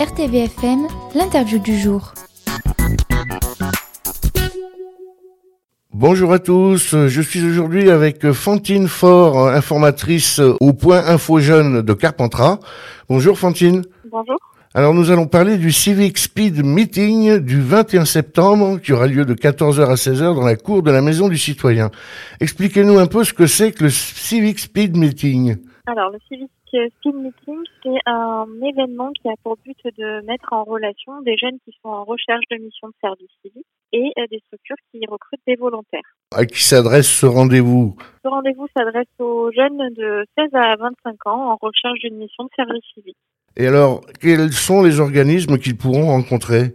RTVFM, l'interview du jour. Bonjour à tous, je suis aujourd'hui avec Fantine Faure, informatrice au point Info Jeune de Carpentras. Bonjour Fantine. Bonjour. Alors nous allons parler du Civic Speed Meeting du 21 septembre qui aura lieu de 14h à 16h dans la cour de la Maison du Citoyen. Expliquez-nous un peu ce que c'est que le Civic Speed Meeting. Alors le Civic Speed Meeting, c'est un événement qui a pour but de mettre en relation des jeunes qui sont en recherche de missions de service civique et euh, des structures qui recrutent des volontaires. À qui s'adresse ce rendez-vous? Ce rendez-vous s'adresse aux jeunes de 16 à 25 ans en recherche d'une mission de service civique. Et alors, quels sont les organismes qu'ils pourront rencontrer?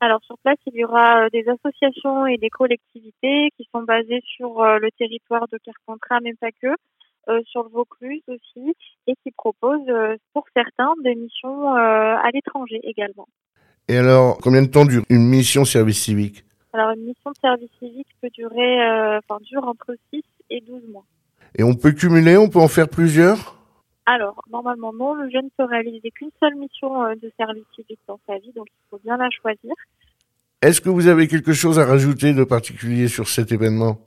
Alors sur place, il y aura euh, des associations et des collectivités qui sont basées sur euh, le territoire de Carpentras, mais pas que, sur le Vaucluse aussi, et qui proposent pour certains des missions à l'étranger également. Et alors, combien de temps dure une mission service civique? Alors une mission de service civique peut durer, enfin dure entre 6 et 12 mois. Et on peut cumuler, on peut en faire plusieurs? Alors, normalement, non, le jeune peut réaliser qu'une seule mission euh, de service civique dans sa vie, donc il faut bien la choisir. Est-ce que vous avez quelque chose à rajouter de particulier sur cet événement?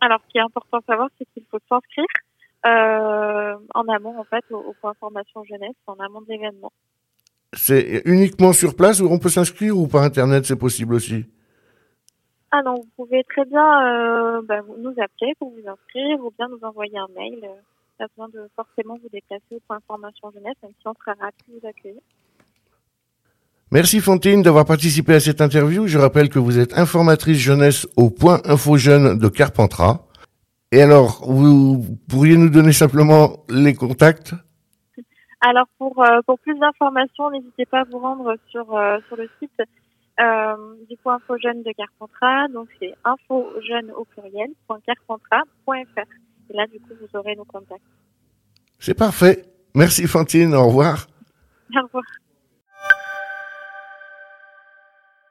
Alors, ce qui est important à savoir, c'est qu'il faut s'inscrire euh, en amont, en fait, au, point formation jeunesse, en amont de l'événement. C'est uniquement sur place où on peut s'inscrire ou par Internet, c'est possible aussi? Ah non, vous pouvez très bien euh, bah, nous appeler pour vous inscrire ou bien nous envoyer un mail pas besoin de forcément vous déplacer au point formation jeunesse, même si on sera ravis de vous accueillir. Merci Fantine d'avoir participé à cette interview. Je rappelle que vous êtes informatrice jeunesse au point Info Jeune de Carpentras. Et alors, vous pourriez nous donner simplement les contacts? Alors, pour, euh, pour plus d'informations, n'hésitez pas à vous rendre sur, euh, sur le site euh, du point Info Jeune de Carpentras. Donc, c'est info jeune au pluriel, .carpentras.fr. Et là, du coup, vous aurez nos contacts. C'est parfait. Merci Fantine, au revoir. Au revoir.